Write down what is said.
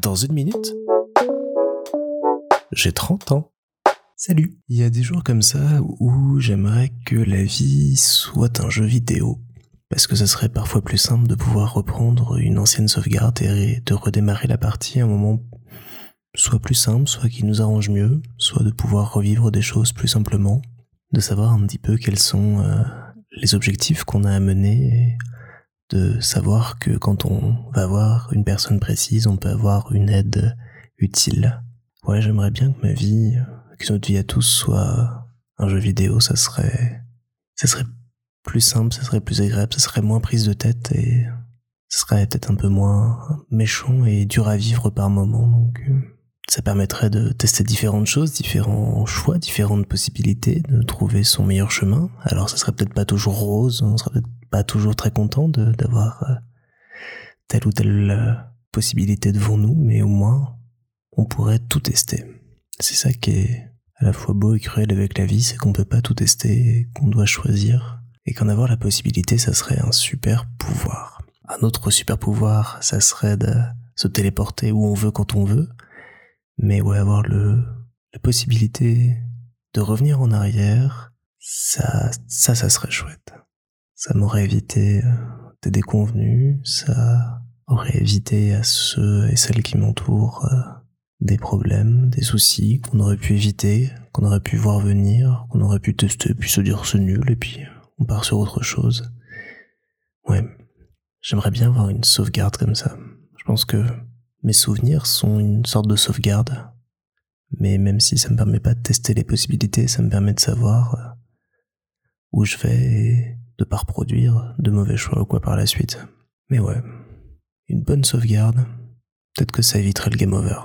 Dans une minute, j'ai 30 ans. Salut. Il y a des jours comme ça où j'aimerais que la vie soit un jeu vidéo. Parce que ça serait parfois plus simple de pouvoir reprendre une ancienne sauvegarde et de redémarrer la partie à un moment soit plus simple, soit qui nous arrange mieux, soit de pouvoir revivre des choses plus simplement, de savoir un petit peu quels sont euh, les objectifs qu'on a à mener, de savoir que quand on va voir une personne précise, on peut avoir une aide utile. Ouais, j'aimerais bien que ma vie, que notre vie à tous soit un jeu vidéo, ça serait, ça serait plus simple, ça serait plus agréable, ça serait moins prise de tête et ça serait peut-être un peu moins méchant et dur à vivre par moment, donc euh, ça permettrait de tester différentes choses, différents choix, différentes possibilités, de trouver son meilleur chemin. Alors ça serait peut-être pas toujours rose, on serait peut-être pas toujours très content d'avoir euh, telle ou telle euh, possibilité devant nous, mais au moins on pourrait tout tester. C'est ça qui est à la fois beau et cruel avec la vie, c'est qu'on peut pas tout tester, qu'on doit choisir, et qu'en avoir la possibilité, ça serait un super pouvoir. Un autre super pouvoir, ça serait de se téléporter où on veut quand on veut, mais ouais, avoir le, la possibilité de revenir en arrière, ça, ça, ça serait chouette. Ça m'aurait évité euh, des déconvenus, ça aurait évité à ceux et celles qui m'entourent euh, des problèmes, des soucis qu'on aurait pu éviter, qu'on aurait pu voir venir, qu'on aurait pu tester, puis se dire c'est nul, et puis on part sur autre chose. Ouais, j'aimerais bien avoir une sauvegarde comme ça. Je pense que mes souvenirs sont une sorte de sauvegarde. Mais même si ça me permet pas de tester les possibilités, ça me permet de savoir euh, où je vais et de pas reproduire de mauvais choix ou quoi par la suite. Mais ouais, une bonne sauvegarde, peut-être que ça éviterait le game over.